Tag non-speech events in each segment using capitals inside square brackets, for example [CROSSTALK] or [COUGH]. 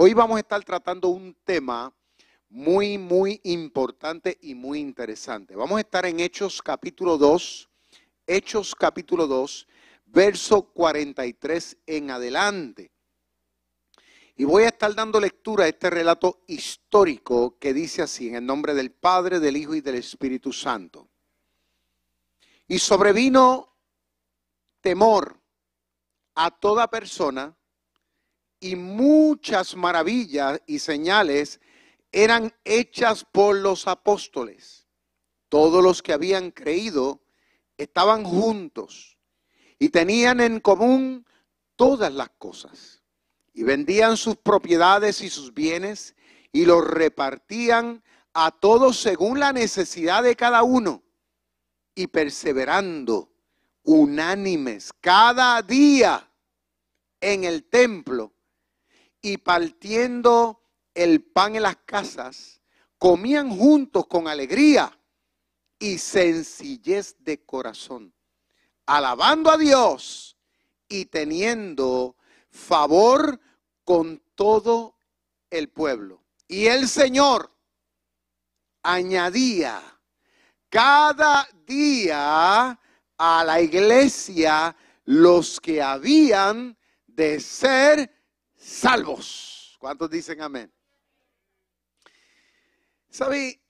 Hoy vamos a estar tratando un tema muy, muy importante y muy interesante. Vamos a estar en Hechos capítulo 2, Hechos capítulo 2, verso 43 en adelante. Y voy a estar dando lectura a este relato histórico que dice así, en el nombre del Padre, del Hijo y del Espíritu Santo. Y sobrevino temor a toda persona y muchas maravillas y señales eran hechas por los apóstoles. Todos los que habían creído estaban juntos y tenían en común todas las cosas. Y vendían sus propiedades y sus bienes y los repartían a todos según la necesidad de cada uno. Y perseverando unánimes cada día en el templo y partiendo el pan en las casas, comían juntos con alegría y sencillez de corazón, alabando a Dios y teniendo favor con todo el pueblo. Y el Señor añadía cada día a la iglesia los que habían de ser salvos. ¿Cuántos dicen amén? ¿Sabe?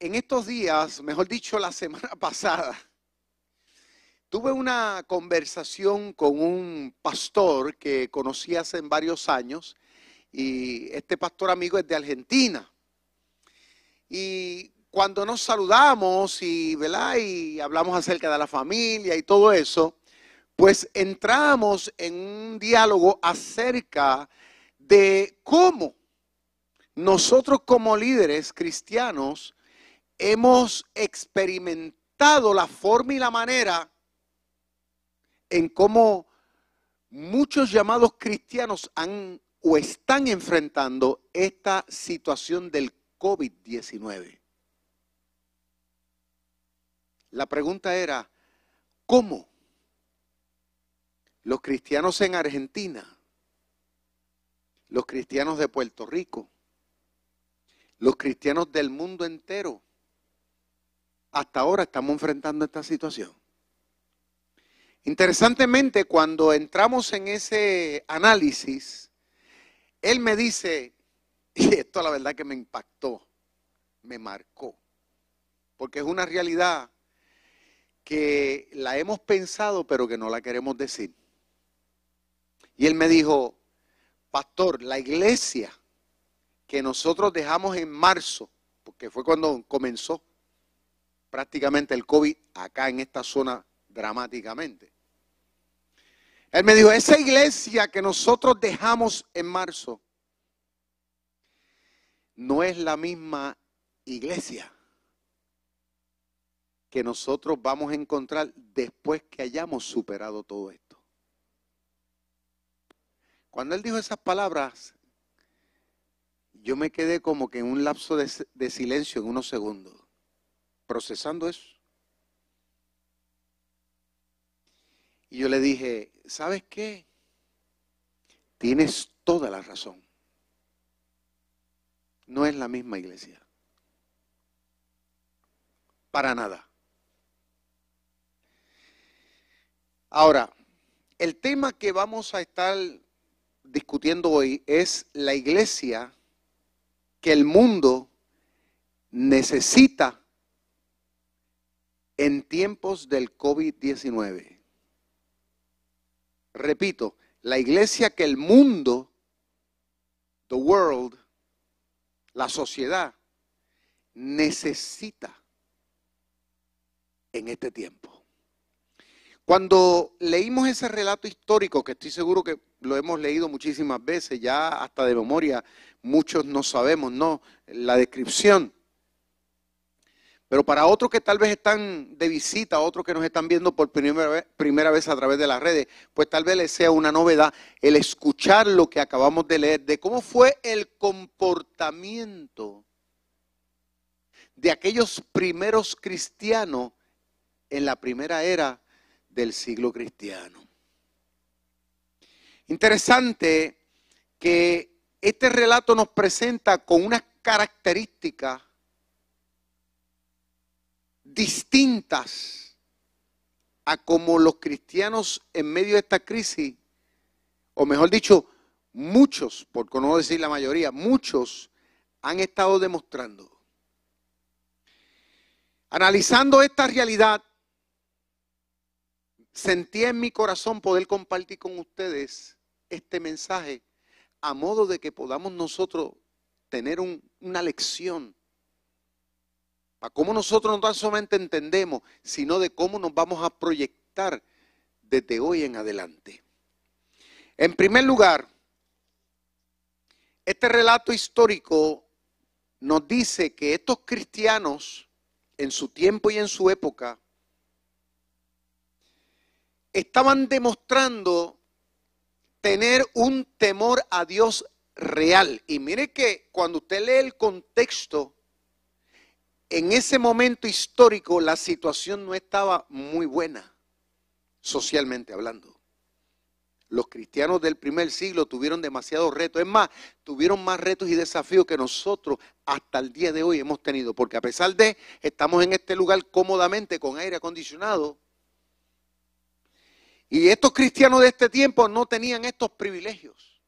En estos días, mejor dicho, la [LAUGHS] semana pasada, tuve una conversación con un pastor que conocí hace varios años y este pastor amigo es de Argentina. Y cuando nos saludamos y, y hablamos acerca de la familia y todo eso, pues entramos en un diálogo acerca de cómo nosotros como líderes cristianos hemos experimentado la forma y la manera en cómo muchos llamados cristianos han o están enfrentando esta situación del COVID-19. La pregunta era, ¿cómo? Los cristianos en Argentina, los cristianos de Puerto Rico, los cristianos del mundo entero, hasta ahora estamos enfrentando esta situación. Interesantemente, cuando entramos en ese análisis, él me dice, [LAUGHS] y esto la verdad que me impactó, me marcó, porque es una realidad que la hemos pensado pero que no la queremos decir. Y él me dijo, pastor, la iglesia que nosotros dejamos en marzo, porque fue cuando comenzó prácticamente el COVID acá en esta zona dramáticamente. Él me dijo, esa iglesia que nosotros dejamos en marzo no es la misma iglesia que nosotros vamos a encontrar después que hayamos superado todo esto. Cuando él dijo esas palabras, yo me quedé como que en un lapso de, silencio en unos segundos, procesando eso. Y yo le dije, ¿sabes qué? Tienes toda la razón. No es la misma iglesia. Para nada. Ahora, el tema que vamos a estar discutiendo hoy es la iglesia que el mundo necesita en tiempos del COVID-19. Repito, la iglesia que el mundo, the world, la sociedad, necesita en este tiempo. Cuando leímos ese relato histórico, que estoy seguro que lo hemos leído muchísimas veces, ya hasta de memoria, muchos no sabemos, ¿no? La descripción. Pero para otros que tal vez están de visita, otros que nos están viendo por primera vez, primera vez a través de las redes, pues tal vez les sea una novedad el escuchar lo que acabamos de leer, de cómo fue el comportamiento de aquellos primeros cristianos en la primera era del siglo cristiano. Interesante que este relato nos presenta con unas características distintas a como los cristianos en medio de esta crisis, o mejor dicho, muchos, por no decir la mayoría, muchos han estado demostrando. Analizando esta realidad, sentí en mi corazón poder compartir con ustedes este mensaje a modo de que podamos nosotros tener una lección para cómo nosotros no solamente entendemos, sino de cómo nos vamos a proyectar desde hoy en adelante. En primer lugar, este relato histórico nos dice que estos cristianos, en su tiempo y en su época, estaban demostrando tener un temor a Dios real. Y mire que cuando usted lee el contexto, en ese momento histórico la situación no estaba muy buena, socialmente hablando. Los cristianos del primer siglo tuvieron demasiados retos. Es más, tuvieron más retos y desafíos que nosotros hasta el día de hoy hemos tenido. Porque a pesar de, estamos en este lugar cómodamente con aire acondicionado. Y estos cristianos de este tiempo no tenían estos privilegios.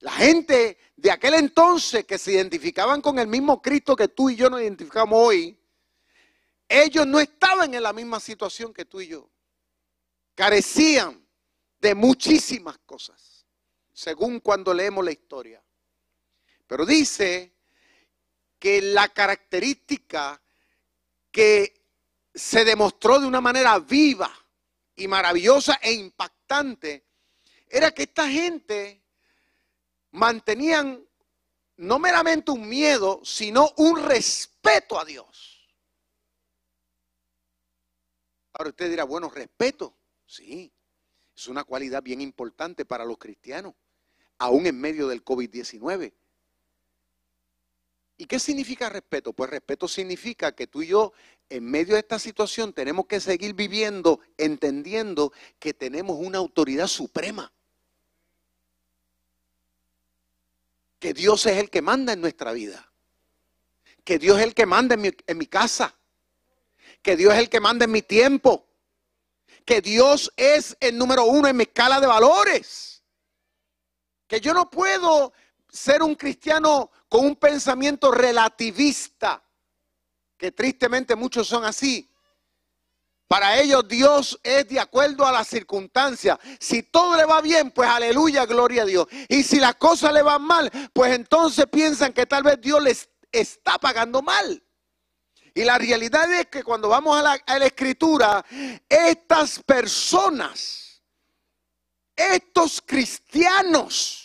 La gente de aquel entonces que se identificaban con el mismo Cristo que tú y yo nos identificamos hoy, ellos no estaban en la misma situación que tú y yo. Carecían de muchísimas cosas, según cuando leemos la historia. Pero dice que la característica que se demostró de una manera viva y maravillosa e impactante era que esta gente mantenían no meramente un miedo, sino un respeto a Dios. Ahora usted dirá, bueno, respeto, sí, es una cualidad bien importante para los cristianos, aún en medio del COVID-19. ¿Y qué significa respeto? Pues respeto significa que tú y yo, en medio de esta situación, tenemos que seguir viviendo, entendiendo que tenemos una autoridad suprema. Que Dios es el que manda en nuestra vida. Que Dios es el que manda en mi, casa. Que Dios es el que manda en mi tiempo que Dios es el número uno en mi escala de valores. Que yo no puedo ser un cristiano con un pensamiento relativista, que tristemente muchos son así. Para ellos Dios es de acuerdo a las circunstancias. Si todo le va bien, pues aleluya, gloria a Dios. Y si las cosas le van mal, pues entonces piensan que tal vez Dios les está pagando mal. Y la realidad es que cuando vamos a la, escritura, estas personas, estos cristianos,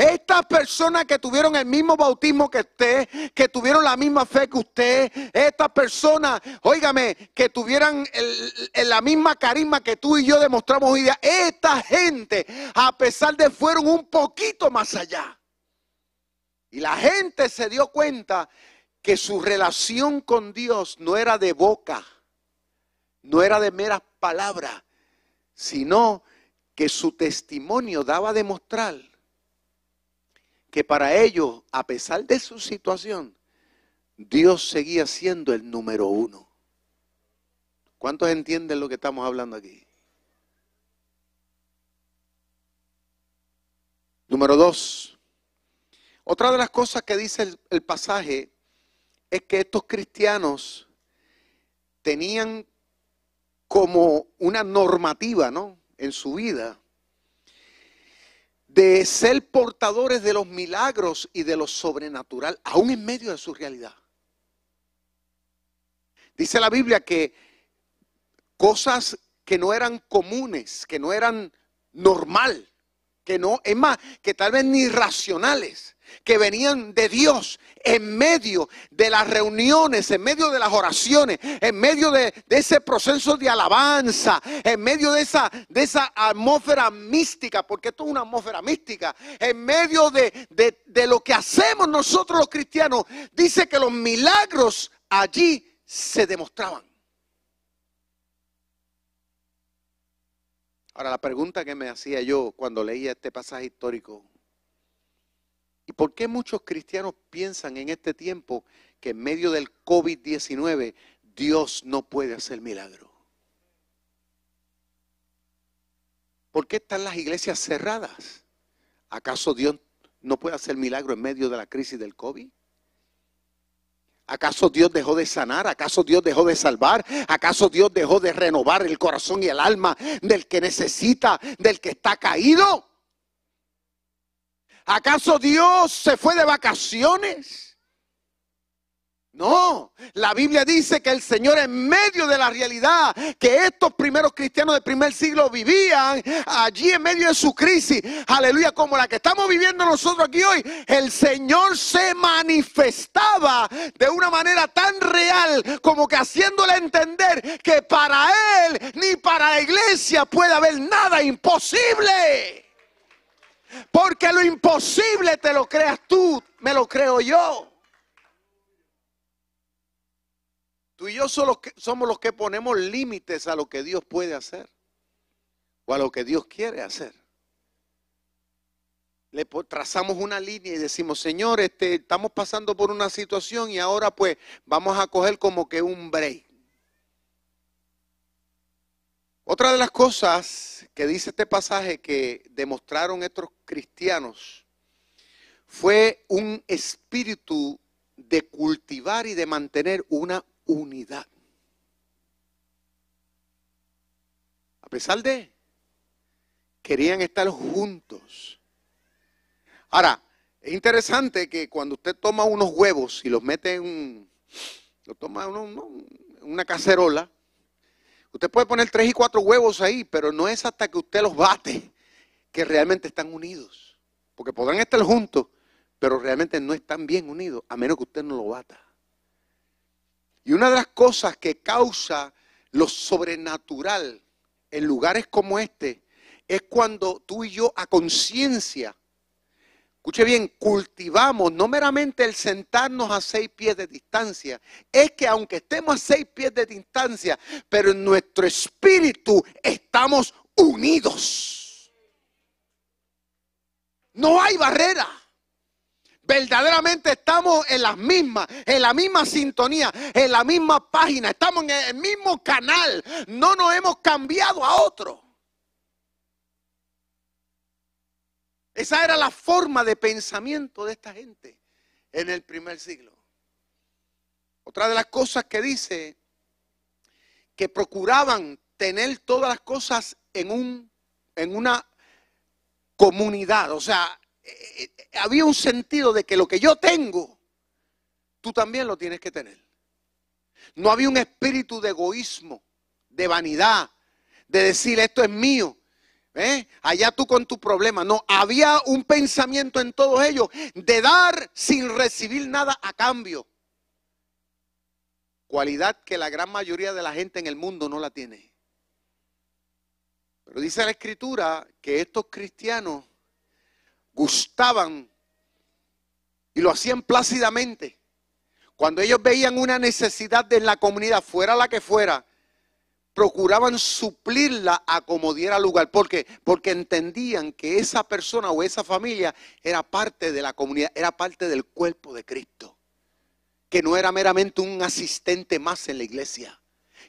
estas personas que tuvieron el mismo bautismo que usted, que tuvieron la misma fe que usted, estas personas, óigame, que tuvieran la misma carisma que tú y yo demostramos hoy día, esta gente, a pesar de fueron un poquito más allá. Y la gente se dio cuenta que su relación con Dios no era de boca, no era de meras palabras, sino que su testimonio daba a demostrar que para ellos, a pesar de su situación, Dios seguía siendo el número uno. ¿Cuántos entienden lo que estamos hablando aquí? Número dos. Otra de las cosas que dice el, el pasaje es que estos cristianos tenían como una normativa, ¿no? En su vida de ser portadores de los milagros y de lo sobrenatural, aún en medio de su realidad. Dice la Biblia que cosas que no eran comunes, que no eran normal, que no, es más, que tal vez ni racionales, que venían de Dios en medio de las reuniones, en medio de las oraciones, en medio de, ese proceso de alabanza, en medio de esa, de esa atmósfera mística, porque esto es una atmósfera mística, en medio de, de lo que hacemos nosotros los cristianos, dice que los milagros allí se demostraban. Ahora, la pregunta que me hacía yo cuando leía este pasaje histórico ¿por qué muchos cristianos piensan en este tiempo que en medio del COVID-19 Dios no puede hacer milagro? ¿Por qué están las iglesias cerradas? ¿Acaso Dios no puede hacer milagro en medio de la crisis del COVID? ¿Acaso Dios dejó de sanar? ¿Acaso Dios dejó de salvar? ¿Acaso Dios dejó de renovar el corazón y el alma del que necesita, del que está caído? ¿Acaso Dios se fue de vacaciones? No, la Biblia dice que el Señor en medio de la realidad que estos primeros cristianos del primer siglo vivían allí en medio de su crisis, aleluya, como la que estamos viviendo nosotros aquí hoy, el Señor se manifestaba de una manera tan real como que haciéndole entender que para Él ni para la iglesia puede haber nada imposible. Porque lo imposible te lo creas tú, me lo creo yo. Tú y yo somos los que ponemos límites a lo que Dios puede hacer o a lo que Dios quiere hacer. Le trazamos una línea y decimos, Señor, este, estamos pasando por una situación y ahora pues vamos a coger como que un break. Otra de las cosas que dice este pasaje que demostraron estos cristianos fue un espíritu de cultivar y de mantener una unidad. A pesar de, querían estar juntos. Ahora, es interesante que cuando usted toma unos huevos y los mete en, lo toma en una cacerola, usted puede poner tres y cuatro huevos ahí, pero no es hasta que usted los bate que realmente están unidos. Porque podrán estar juntos, pero realmente no están bien unidos, a menos que usted no lo bata. Y una de las cosas que causa lo sobrenatural en lugares como este es cuando tú y yo a conciencia, escuche bien, cultivamos no meramente el sentarnos a seis pies de distancia, es que aunque estemos a seis pies de distancia, pero en nuestro espíritu estamos unidos. No hay barrera verdaderamente estamos en las mismas, en la misma sintonía, en la misma página, estamos en el mismo canal, no nos hemos cambiado a otro. Esa era la forma de pensamiento de esta gente en el primer siglo. Otra de las cosas que dice, que procuraban tener todas las cosas en, un, en una comunidad, o sea, eh, eh, había un sentido de que lo que yo tengo, tú también lo tienes que tener. No había un espíritu de egoísmo, de vanidad, de decir esto es mío. ¿Eh? Allá tú con tu problema. No, había un pensamiento en todos ellos de dar sin recibir nada a cambio. Cualidad que la gran mayoría de la gente en el mundo no la tiene. Pero dice la escritura que estos cristianos gustaban y lo hacían plácidamente. Cuando ellos veían una necesidad de la comunidad, fuera la que fuera, procuraban suplirla a como diera lugar. ¿Por qué? Porque entendían que esa persona o esa familia era parte de la comunidad, era parte del cuerpo de Cristo. Que no era meramente un asistente más en la iglesia,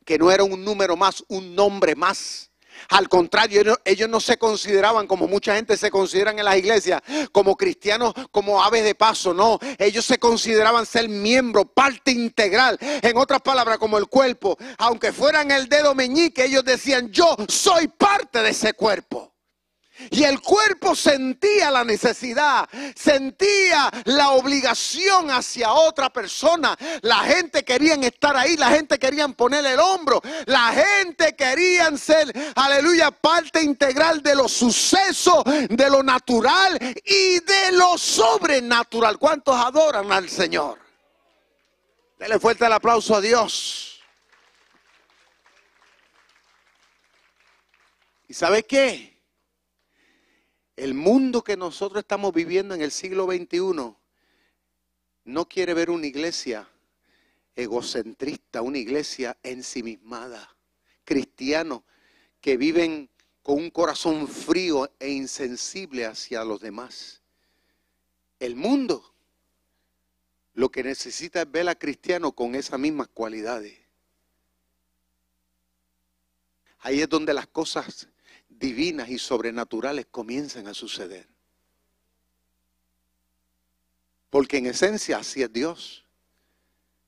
que no era un número más, un nombre más al contrario, ellos no se consideraban como mucha gente se consideran en las iglesias, como cristianos, como aves de paso. No, ellos se consideraban ser miembro, parte integral. En otras palabras, como el cuerpo. Aunque fueran el dedo meñique, ellos decían, yo soy parte de ese cuerpo. Y el cuerpo sentía la necesidad, sentía la obligación hacia otra persona. La gente quería estar ahí, la gente quería poner el hombro, la gente quería ser, aleluya, parte integral de los sucesos, de lo natural y de lo sobrenatural. ¿Cuántos adoran al Señor? Dele fuerte el aplauso a Dios. ¿Y sabe qué? El mundo que nosotros estamos viviendo en el siglo XXI no quiere ver una iglesia egocentrista, una iglesia ensimismada, cristianos que viven con un corazón frío e insensible hacia los demás. El mundo lo que necesita es ver a cristiano con esas mismas cualidades. Ahí es donde las cosas divinas y sobrenaturales comienzan a suceder. Porque en esencia así es Dios.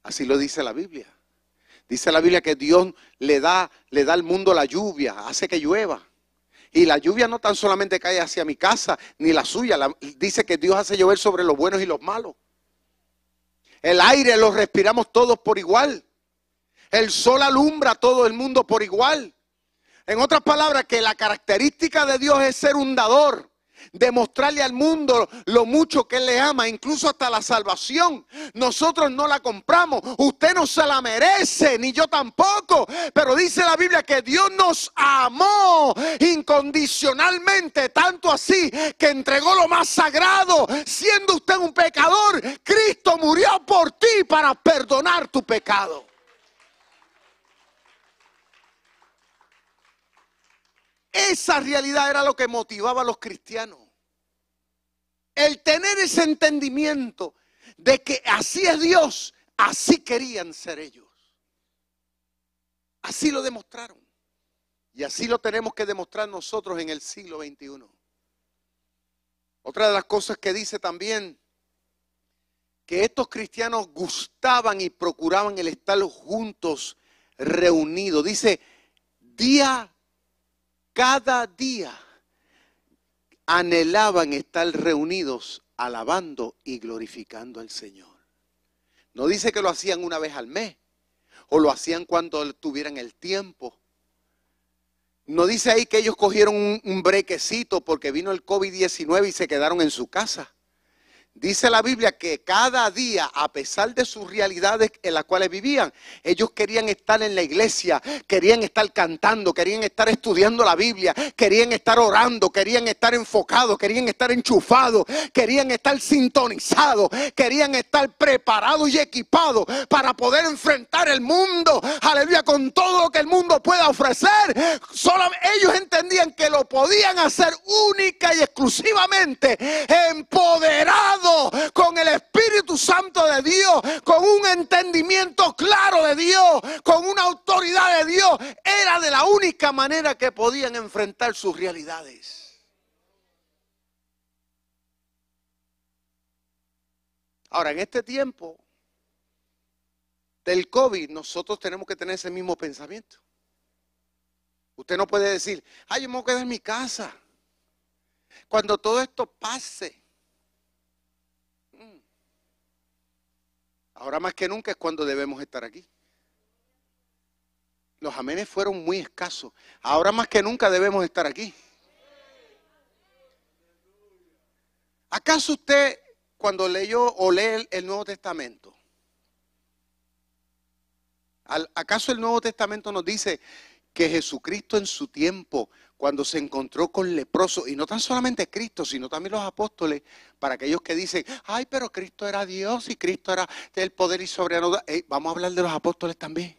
Así lo dice la Biblia. Dice la Biblia que Dios le da, le da al mundo la lluvia, hace que llueva. Y la lluvia no tan solamente cae hacia mi casa, ni la suya. dice que Dios hace llover sobre los buenos y los malos. El aire lo respiramos todos por igual. El sol alumbra a todo el mundo por igual. En otras palabras, que la característica de Dios es ser un dador demostrarle al mundo lo mucho que Él le ama, incluso hasta la salvación. Nosotros no la compramos, usted no se la merece, ni yo tampoco, pero dice la Biblia que Dios nos amó incondicionalmente, tanto así que entregó lo más sagrado, siendo usted un pecador, Cristo murió por ti para perdonar tu pecado. Esa realidad era lo que motivaba a los cristianos. El tener ese entendimiento de que así es Dios, así querían ser ellos. Así lo demostraron. Y así lo tenemos que demostrar nosotros en el siglo XXI. Otra de las cosas que dice también, que estos cristianos gustaban y procuraban el estar juntos, reunidos. Dice, día cada día anhelaban estar reunidos alabando y glorificando al Señor. No dice que lo hacían una vez al mes o lo hacían cuando tuvieran el tiempo. No dice ahí que ellos cogieron un, brequecito porque vino el COVID-19 y se quedaron en su casa. Dice la Biblia que cada día, a pesar de sus realidades en las cuales vivían, ellos querían estar en la iglesia, querían estar cantando, querían estar estudiando la Biblia, querían estar orando, querían estar enfocados, querían estar enchufados, querían estar sintonizados, querían estar preparados y equipados para poder enfrentar el mundo, aleluya, con todo lo que el mundo pueda ofrecer. Solo ellos entendían que lo podían hacer única y exclusivamente empoderados con el Espíritu Santo de Dios, con un entendimiento claro de Dios, con una autoridad de Dios, era de la única manera que podían enfrentar sus realidades. Ahora, en este tiempo del COVID, nosotros tenemos que tener ese mismo pensamiento. Usted no puede decir, ay, yo me voy a quedar en mi casa. Cuando todo esto pase, Ahora más que nunca es cuando debemos estar aquí. Los amenes fueron muy escasos. Ahora más que nunca debemos estar aquí. ¿Acaso usted cuando leyó o lee el Nuevo Testamento, ¿acaso el Nuevo Testamento nos dice que Jesucristo en su tiempo cuando se encontró con leprosos, y no tan solamente Cristo, sino también los apóstoles, para aquellos que dicen, ay, pero Cristo era Dios y Cristo era del poder y soberano. vamos a hablar de los apóstoles también.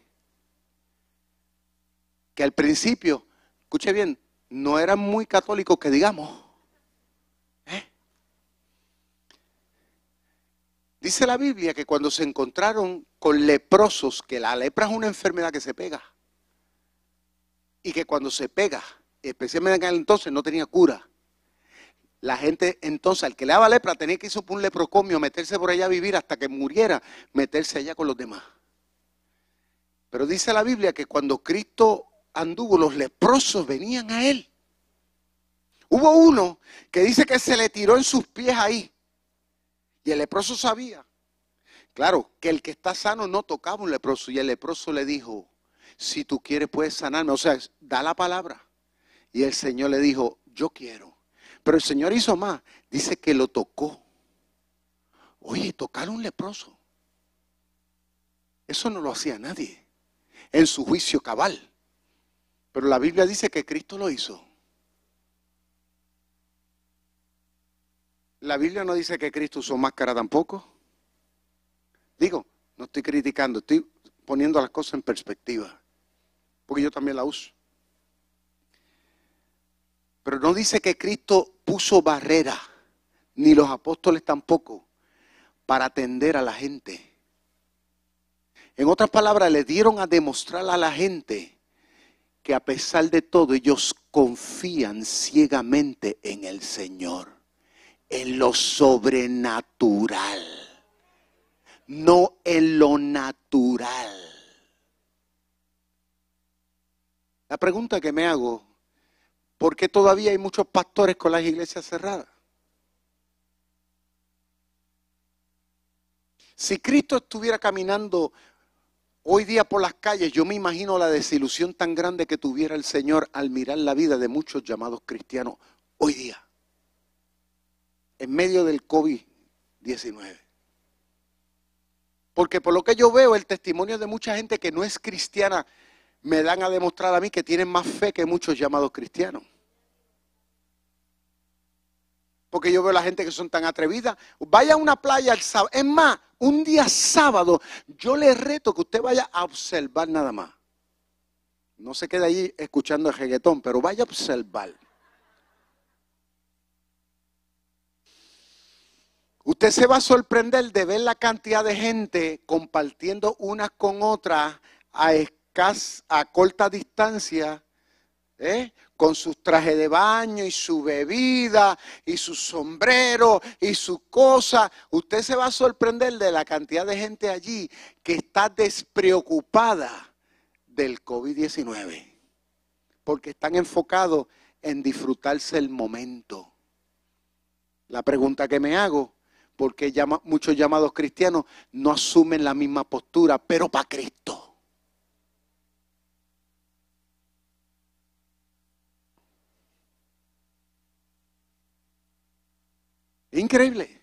Que al principio, escuche bien, no eran muy católicos que digamos. ¿eh? Dice la Biblia que cuando se encontraron con leprosos, que la lepra es una enfermedad que se pega, y que cuando se pega, especialmente en aquel entonces, no tenía cura. La gente entonces, al que le daba lepra, tenía que irse por un leprocomio, meterse por allá a vivir hasta que muriera, meterse allá con los demás. Pero dice la Biblia que cuando Cristo anduvo, los leprosos venían a él. Hubo uno que dice que se le tiró en sus pies ahí. Y el leproso sabía. Claro, que el que está sano no tocaba un leproso. Y el leproso le dijo, si tú quieres puedes sanarme. O sea, da la palabra. Y el Señor le dijo, yo quiero. Pero el Señor hizo más. Dice que lo tocó. Oye, tocar a un leproso. Eso no lo hacía nadie en su juicio cabal. Pero la Biblia dice que Cristo lo hizo. La Biblia no dice que Cristo usó máscara tampoco. Digo, no estoy criticando, estoy poniendo las cosas en perspectiva. Porque yo también la uso. Pero no dice que Cristo puso barrera. ni los apóstoles tampoco, para atender a la gente. En otras palabras, le dieron a demostrar a la gente que a pesar de todo ellos confían ciegamente en el Señor, en lo sobrenatural, no en lo natural. La pregunta que me hago, ¿por qué todavía hay muchos pastores con las iglesias cerradas? Si Cristo estuviera caminando hoy día por las calles, yo me imagino la desilusión tan grande que tuviera el Señor al mirar la vida de muchos llamados cristianos hoy día, en medio del COVID-19. Porque por lo que yo veo, el testimonio de mucha gente que no es cristiana me dan a demostrar a mí que tienen más fe que muchos llamados cristianos. Porque yo veo a la gente que son tan atrevidas. Vaya a una playa el sábado. Es más, un día sábado, yo le reto que usted vaya a observar nada más. No se quede ahí escuchando el reggaetón, pero vaya a observar. Usted se va a sorprender de ver la cantidad de gente compartiendo unas con otras a a corta distancia, ¿eh? Con sus trajes de baño y su bebida y su sombrero y su cosa. Usted se va a sorprender de la cantidad de gente allí que está despreocupada del COVID-19, porque están enfocados en disfrutarse el momento. La pregunta que me hago, ¿por qué muchos llamados cristianos no asumen la misma postura, pero para Cristo? Increíble.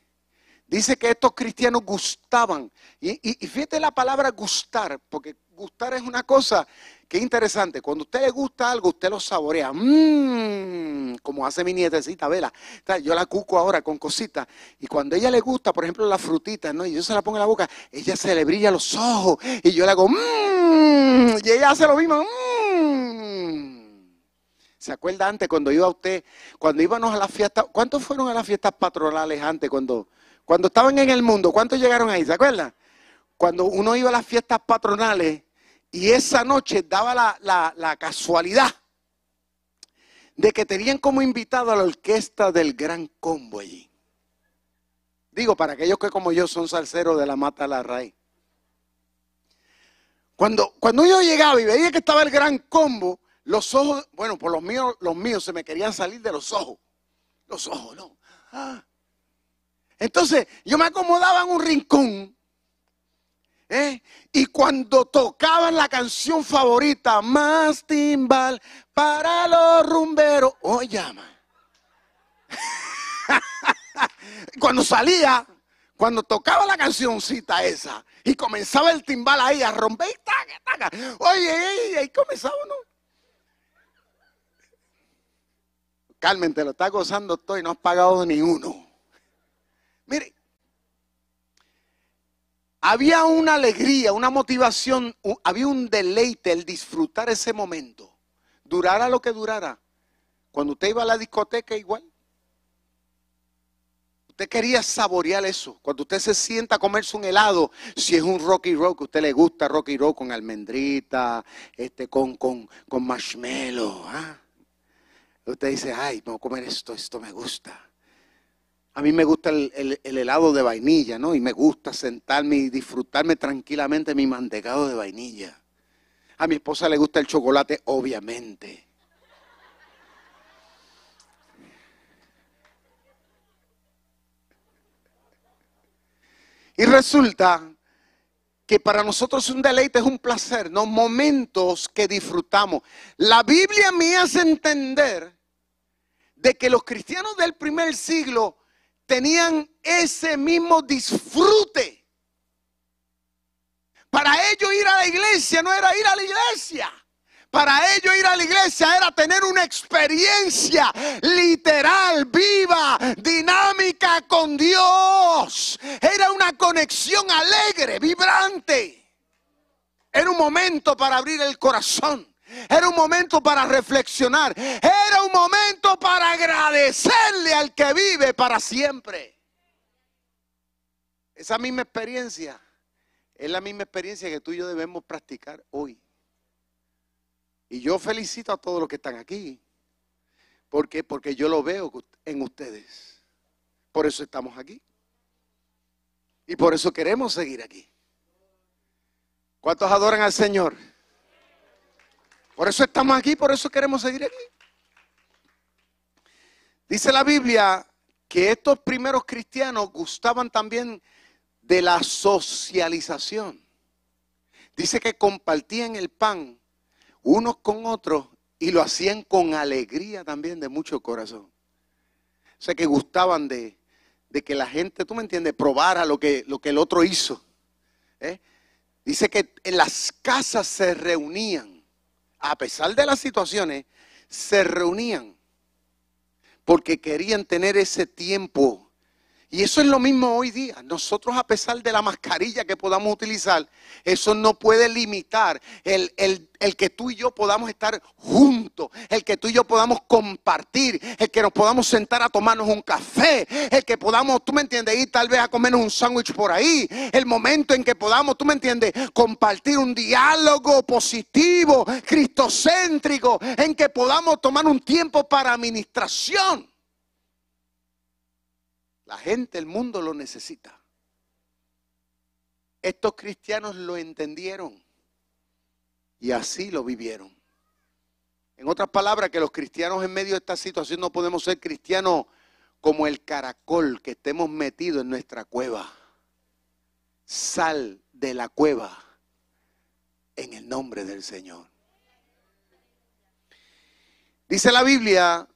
Dice que estos cristianos gustaban. Y, fíjate la palabra gustar, porque gustar es una cosa que es interesante. Cuando a usted le gusta algo, usted lo saborea. Mmm, como hace mi nietecita, vela. Yo la cuco ahora con cositas. Y cuando a ella le gusta, por ejemplo, la frutita, ¿no? Y yo se la pongo en la boca, ella se le brilla los ojos. Y yo le hago mmm. Y ella hace lo mismo. Mmm. ¿Se acuerda antes cuando iba usted, cuando íbamos a las fiestas? ¿Cuántos fueron a las fiestas patronales antes cuando, cuando estaban en el mundo? ¿Cuántos llegaron ahí? ¿Se acuerdan? Cuando uno iba a las fiestas patronales y esa noche daba la, la casualidad de que tenían como invitado a la orquesta del Gran Combo allí. Digo, para aquellos que como yo son salseros de la mata a la raíz. Cuando, cuando yo llegaba y veía que estaba el Gran Combo, los ojos, bueno, por los míos, los míos se me querían salir de los ojos. Los ojos, no. Ah. Entonces, yo me acomodaba en un rincón. ¿eh? Y cuando tocaban la canción favorita, más timbal para los rumberos, oh llama. [LAUGHS] cuando salía, cuando tocaba la cancioncita esa y comenzaba el timbal ahí a romper y taca, taca. Oye, ahí comenzaba, ¿no? Carmen, te lo está gozando todo y no has pagado ni uno. Mire, había una alegría, una motivación, había un deleite el disfrutar ese momento. Durara lo que durara. Cuando usted iba a la discoteca igual. Usted quería saborear eso. Cuando usted se sienta a comerse un helado, si es un Rocky Road que a usted le gusta, Rocky Road con almendrita, este, con, con, con marshmallow. ¿ah? Usted dice, ay, vamos a comer esto, esto me gusta. A mí me gusta el, helado de vainilla, ¿no? Y me gusta sentarme y disfrutarme tranquilamente mi mantecado de vainilla. A mi esposa le gusta el chocolate, obviamente. Y resulta que para nosotros un deleite es un placer, no momentos que disfrutamos. La Biblia me hace entender de que los cristianos del primer siglo tenían ese mismo disfrute. Para ellos ir a la iglesia no era ir a la iglesia. Para ellos ir a la iglesia era tener una experiencia literal, viva, dinámica con Dios. Era una conexión alegre, vibrante. Era un momento para abrir el corazón. Era un momento para reflexionar. Era un momento para agradecerle al que vive para siempre. Esa misma experiencia es la misma experiencia que tú y yo debemos practicar hoy. Y yo felicito a todos los que están aquí. ¿Por qué? Porque yo lo veo en ustedes. Por eso estamos aquí. Y por eso queremos seguir aquí. ¿Cuántos adoran al Señor? Por eso estamos aquí, por eso queremos seguir aquí. Dice la Biblia que estos primeros cristianos gustaban también de la socialización. Dice que compartían el pan unos con otros y lo hacían con alegría también de mucho corazón. O sea que gustaban de, que la gente, tú me entiendes, probara lo que, lo que el otro hizo. ¿eh? Dice que en las casas se reunían, a pesar de las situaciones, se reunían porque querían tener ese tiempo y eso es lo mismo hoy día. Nosotros a pesar de la mascarilla que podamos utilizar, eso no puede limitar el, que tú y yo podamos estar juntos, el que tú y yo podamos compartir, el que nos podamos sentar a tomarnos un café, el que podamos, tú me entiendes, ir tal vez a comernos un sándwich por ahí, el momento en que podamos, tú me entiendes, compartir un diálogo positivo, cristocéntrico, en que podamos tomar un tiempo para administración. La gente, el mundo lo necesita. Estos cristianos lo entendieron y así lo vivieron. En otras palabras, que los cristianos en medio de esta situación no podemos ser cristianos como el caracol que estemos metidos en nuestra cueva. Sal de la cueva en el nombre del Señor. Dice la Biblia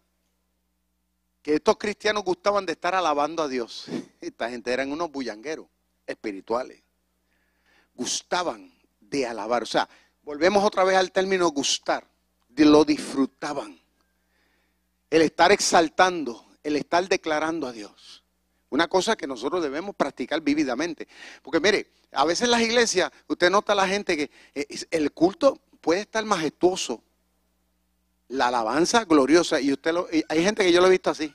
que estos cristianos gustaban de estar alabando a Dios. [LAUGHS] Esta gente eran unos bullangueros espirituales. Gustaban de alabar. O sea, volvemos otra vez al término gustar. lo disfrutaban. El estar exaltando, el estar declarando a Dios. Una cosa que nosotros debemos practicar vívidamente. Porque mire, a veces en las iglesias, usted nota a la gente que eh, el culto puede estar majestuoso, la alabanza gloriosa. Y usted lo, hay gente que yo lo he visto así.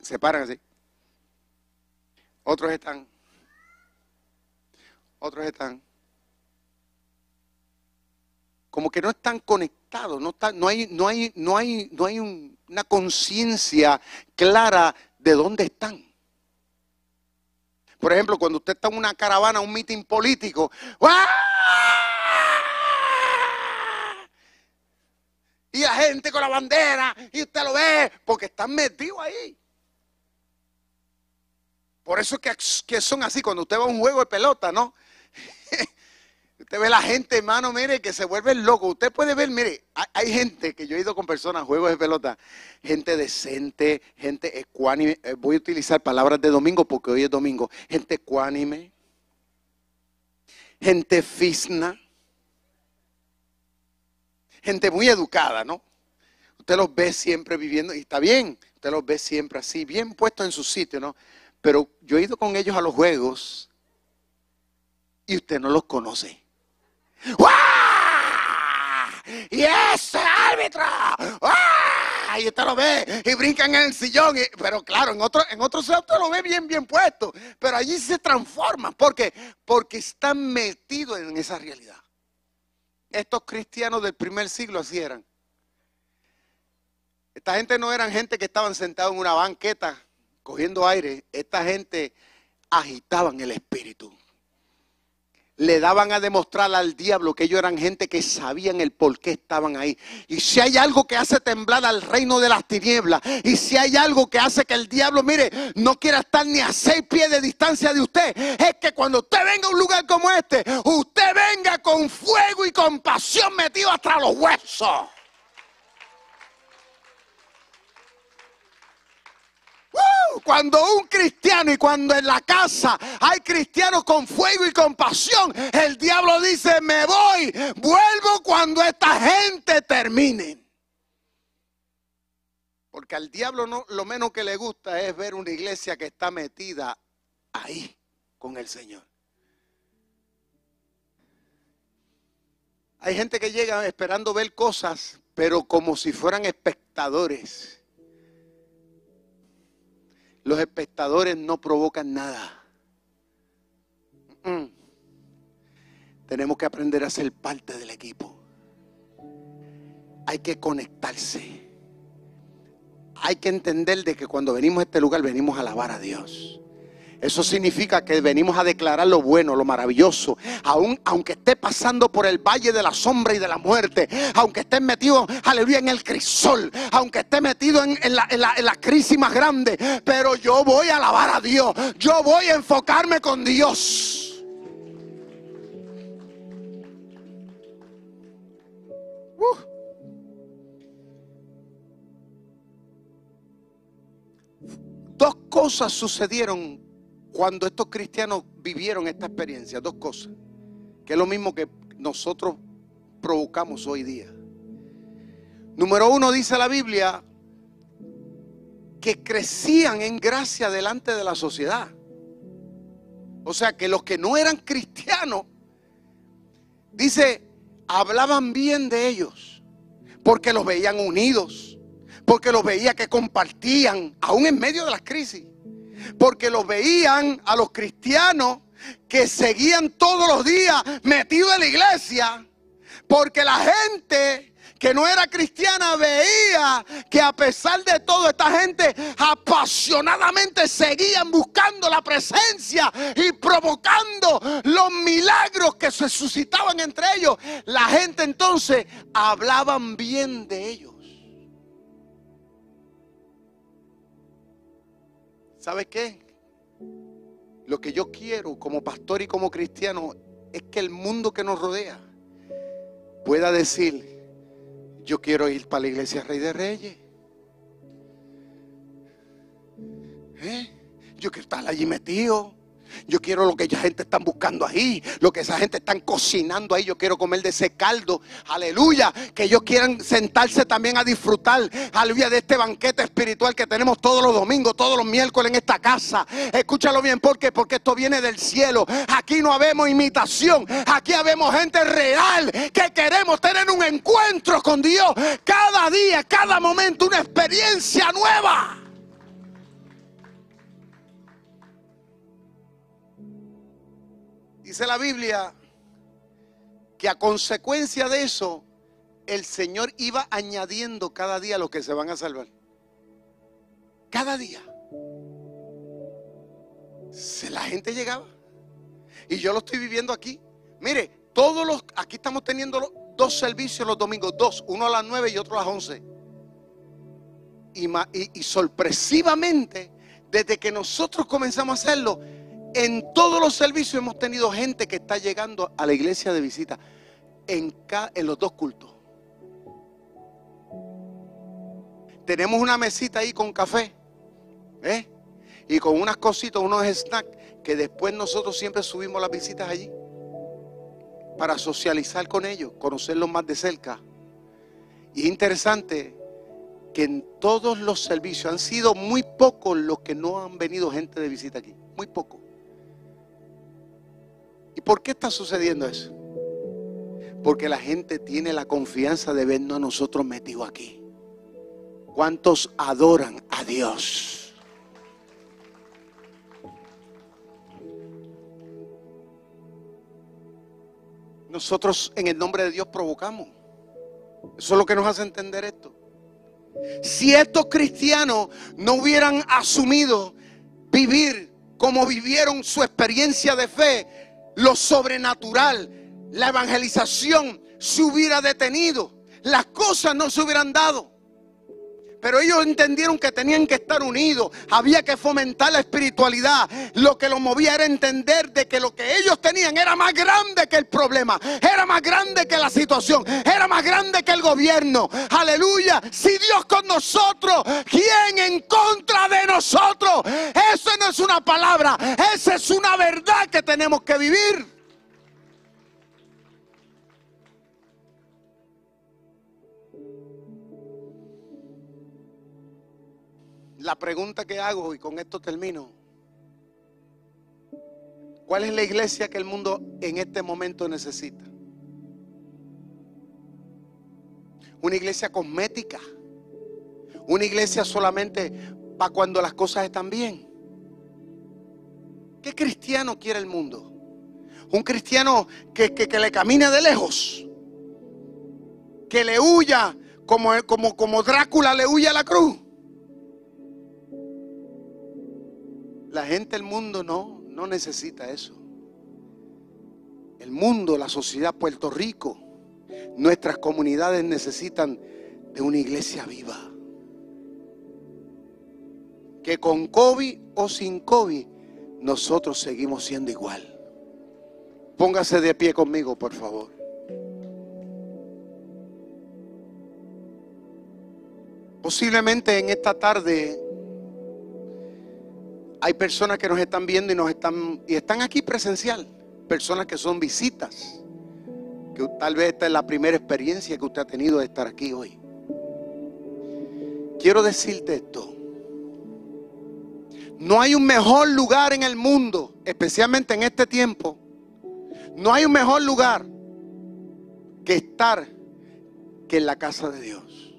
Se paran así. Otros están. Otros están. Como que no están conectados, no, no hay, no hay, no hay, no hay una conciencia clara de dónde están. Por ejemplo, cuando usted está en una caravana, un mitin político, y la gente con la bandera, y usted lo ve, porque están metidos ahí. Por eso que, que son así, cuando usted va a un juego de pelota, ¿no? [LAUGHS] usted ve la gente, hermano, mire, que se vuelve loco. Usted puede ver, mire, hay, gente que yo he ido con personas a juegos de pelota, gente decente, gente ecuánime. Eh, voy a utilizar palabras de domingo porque hoy es domingo. Gente ecuánime, gente fisna, gente muy educada, ¿no? Usted los ve siempre viviendo, y está bien, usted los ve siempre así, bien puestos en su sitio, ¿no? Pero yo he ido con ellos a los juegos y usted no los conoce. Y ese árbitro, y usted lo ve y brincan en el sillón. pero claro, en otro, en otro usted lo ve bien, bien puesto. Pero allí se transforman. ¿Por qué? Porque están metidos en esa realidad. Estos cristianos del primer siglo así eran. Esta gente no eran gente que estaban sentados en una banqueta cogiendo aire. Esta gente agitaban el espíritu. Le daban a demostrar al diablo que ellos eran gente que sabían el por qué estaban ahí. Y si hay algo que hace temblar al reino de las tinieblas, y si hay algo que hace que el diablo, mire, no quiera estar ni a seis pies de distancia de usted, es que cuando usted venga a un lugar como este, usted venga con fuego y con pasión metido hasta los huesos. Cuando un cristiano y cuando en la casa hay cristianos con fuego y con pasión, el diablo dice, me voy, vuelvo cuando esta gente termine. Porque al diablo lo menos que le gusta es ver una iglesia que está metida ahí con el Señor. Hay gente que llega esperando ver cosas, pero como si fueran espectadores. Los espectadores no provocan nada. Tenemos que aprender a ser parte del equipo. Hay que conectarse. Hay que entender de que cuando venimos a este lugar venimos a alabar a Dios. Eso significa que venimos a declarar lo bueno, lo maravilloso. Aun, aunque esté pasando por el valle de la sombra y de la muerte. Aunque esté metido, aleluya, en el crisol. Aunque esté metido en, la, en crisis más grande. Pero yo voy a alabar a Dios. Yo voy a enfocarme con Dios. Uh. Dos cosas sucedieron cuando estos cristianos vivieron esta experiencia, dos cosas, que es lo mismo que nosotros provocamos hoy día. Número uno dice la Biblia que crecían en gracia delante de la sociedad. O sea que los que no eran cristianos, dice, hablaban bien de ellos, porque los veían unidos, porque los veía que compartían, aún en medio de las crisis porque los veían a los cristianos que seguían todos los días metidos en la iglesia, porque la gente que no era cristiana veía que a pesar de todo esta gente apasionadamente seguían buscando la presencia y provocando los milagros que se suscitaban entre ellos. La gente entonces hablaban bien de ellos. ¿Sabe qué? Lo que yo quiero como pastor y como cristiano es que el mundo que nos rodea pueda decir, yo quiero ir para la iglesia Rey de Reyes. ¿Eh? Yo quiero estar allí metido. Yo quiero lo que esa gente están buscando ahí, lo que esa gente están cocinando ahí. Yo quiero comer de ese caldo. Aleluya. Que ellos quieran sentarse también a disfrutar, aleluya, de este banquete espiritual que tenemos todos los domingos, todos los miércoles en esta casa. Escúchalo bien, ¿por qué? Porque esto viene del cielo. Aquí no habemos imitación. Aquí habemos gente real que queremos tener un encuentro con Dios cada día, cada momento, una experiencia nueva. Dice la Biblia que a consecuencia de eso, el Señor iba añadiendo cada día los que se van a salvar. Cada día. La gente llegaba. Y yo lo estoy viviendo aquí. Mire, todos los, aquí estamos teniendo dos servicios los domingos, dos, uno a las nueve y otro a las once. Y, y sorpresivamente, desde que nosotros comenzamos a hacerlo, en todos los servicios hemos tenido gente que está llegando a la iglesia de visita en, los dos cultos. Tenemos una mesita ahí con café ¿eh? y con unas cositas, unos snacks que después nosotros siempre subimos las visitas allí para socializar con ellos, conocerlos más de cerca. Y es interesante que en todos los servicios han sido muy pocos los que no han venido gente de visita aquí, muy pocos. ¿Y por qué está sucediendo eso? Porque la gente tiene la confianza de vernos a nosotros metidos aquí. ¿Cuántos adoran a Dios? Nosotros en el nombre de Dios provocamos. Eso es lo que nos hace entender esto. Si estos cristianos no hubieran asumido vivir como vivieron su experiencia de fe, lo sobrenatural, la evangelización se hubiera detenido, las cosas no se hubieran dado. Pero ellos entendieron que tenían que estar unidos, había que fomentar la espiritualidad. Lo que los movía era entender de que lo que ellos tenían era más grande que el problema, era más grande que la situación, era más grande que el gobierno. Aleluya, si Dios con nosotros, ¿quién en contra de nosotros? Eso no es una palabra, esa es una verdad que tenemos que vivir. La pregunta que hago, y con esto termino, ¿cuál es la iglesia que el mundo en este momento necesita? una iglesia cosmética, una iglesia solamente para cuando las cosas están bien. ¿Qué cristiano quiere el mundo? Un cristiano que, que, le camine de lejos, que le huya como, como, como Drácula le huye a la cruz. La gente del mundo no, no necesita eso. El mundo, la sociedad, Puerto Rico, nuestras comunidades necesitan de una iglesia viva. Que con COVID o sin COVID, nosotros seguimos siendo igual. Póngase de pie conmigo, por favor. Posiblemente en esta tarde hay personas que nos están viendo y nos están y están aquí presencial, personas que son visitas. Que tal vez esta es la primera experiencia que usted ha tenido de estar aquí hoy. Quiero decirte esto. No hay un mejor lugar en el mundo, especialmente en este tiempo. No hay un mejor lugar que estar que en la casa de Dios.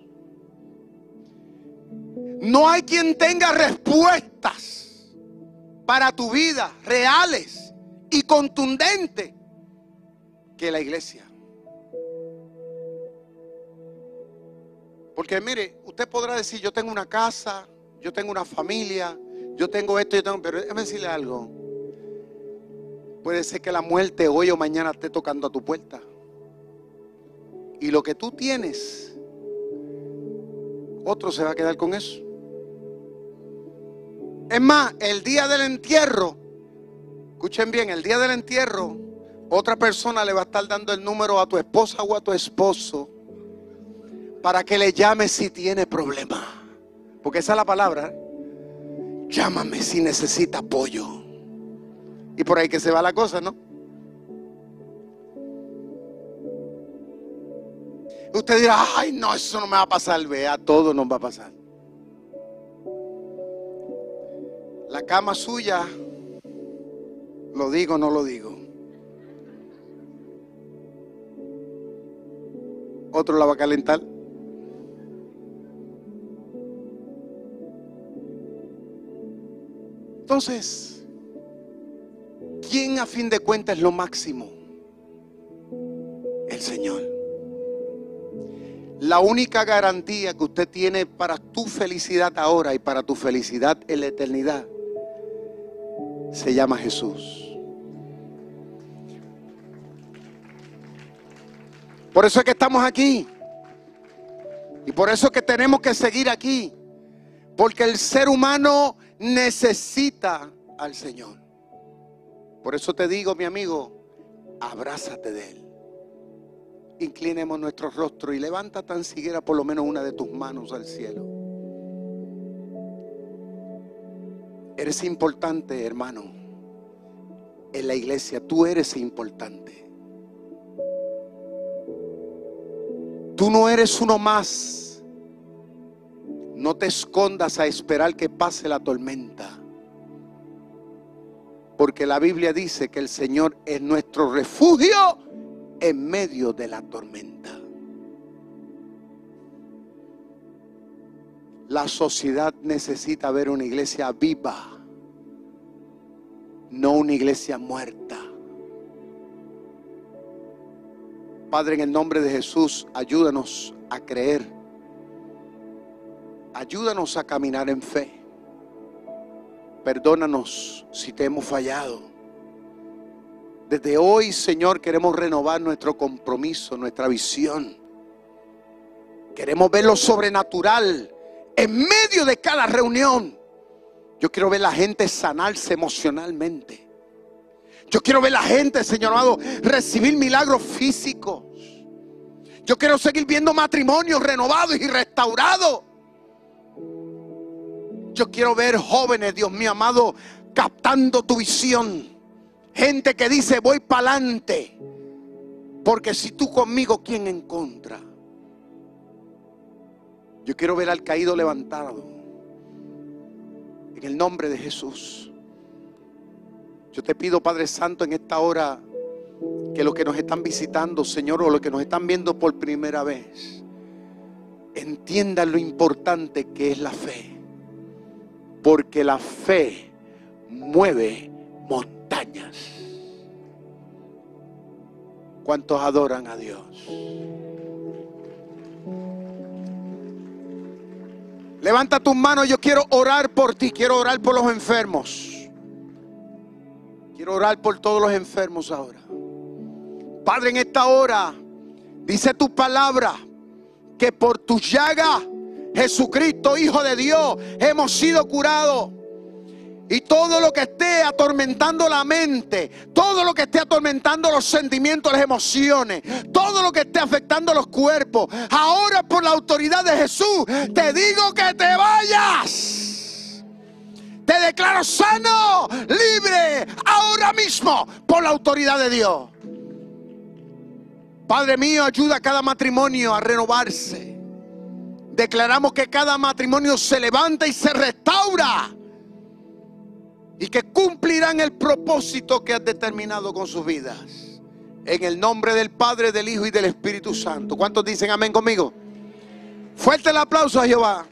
No hay quien tenga respuestas para tu vida reales y contundentes que la iglesia. Porque mire, usted podrá decir, yo tengo una casa, yo tengo una familia, yo tengo esto, yo tengo, pero déjeme decirle algo. Puede ser que la muerte hoy o mañana esté tocando a tu puerta. Y lo que tú tienes, otro se va a quedar con eso. Es más, el día del entierro, escuchen bien, el día del entierro, otra persona le va a estar dando el número a tu esposa o a tu esposo para que le llame si tiene problema. Porque esa es la palabra. Llámame si necesita apoyo. Y por ahí que se va la cosa, ¿no? Usted dirá, ay, no, eso no me va a pasar. Vea, todo nos va a pasar. La cama suya, lo digo, no lo digo. Otro la va a calentar. Entonces, ¿quién a fin de cuentas es lo máximo? El Señor. La única garantía que usted tiene para tu felicidad ahora y para tu felicidad en la eternidad se llama Jesús. Por eso es que estamos aquí. Y por eso es que tenemos que seguir aquí. Porque el ser humano necesita al Señor. Por eso te digo, mi amigo, abrázate de Él. Inclinemos nuestro rostro y levanta tan siquiera por lo menos una de tus manos al cielo. Eres importante, hermano. En la iglesia tú eres importante. Tú no eres uno más no te escondas a esperar que pase la tormenta. Porque la Biblia dice que el Señor es nuestro refugio en medio de la tormenta. La sociedad necesita ver una iglesia viva, no una iglesia muerta. Padre, en el nombre de Jesús, ayúdanos a creer Ayúdanos a caminar en fe. Perdónanos si te hemos fallado. Desde hoy, Señor, queremos renovar nuestro compromiso, nuestra visión. Queremos ver lo sobrenatural en medio de cada reunión. Yo quiero ver la gente sanarse emocionalmente. Yo quiero ver la gente, Señor amado, recibir milagros físicos. Yo quiero seguir viendo matrimonios renovados y restaurados. Yo quiero ver jóvenes, Dios mío amado, captando tu visión. Gente que dice, voy para adelante. Porque si tú conmigo, ¿quién en contra? Yo quiero ver al caído levantado. En el nombre de Jesús. Yo te pido, Padre Santo, en esta hora, que los que nos están visitando, Señor, o los que nos están viendo por primera vez, entiendan lo importante que es la fe. Porque la fe mueve montañas. ¿Cuántos adoran a Dios? Levanta tus manos, yo quiero orar por ti, quiero orar por los enfermos. Quiero orar por todos los enfermos ahora. Padre, en esta hora, dice tu palabra que por tu llaga, Jesucristo, Hijo de Dios, hemos sido curados. Y todo lo que esté atormentando la mente, todo lo que esté atormentando los sentimientos, las emociones, todo que esté afectando los cuerpos, ahora por la autoridad de Jesús, te digo que te vayas. Te declaro sano, libre, ahora mismo, por la autoridad de Dios. Padre mío, ayuda a cada matrimonio a renovarse. Declaramos que cada matrimonio se levanta y se restaura y que cumplirán el propósito que has determinado con sus vidas. En el nombre del Padre, del Hijo y del Espíritu Santo. ¿Cuántos dicen amén conmigo? Fuerte el aplauso a Jehová.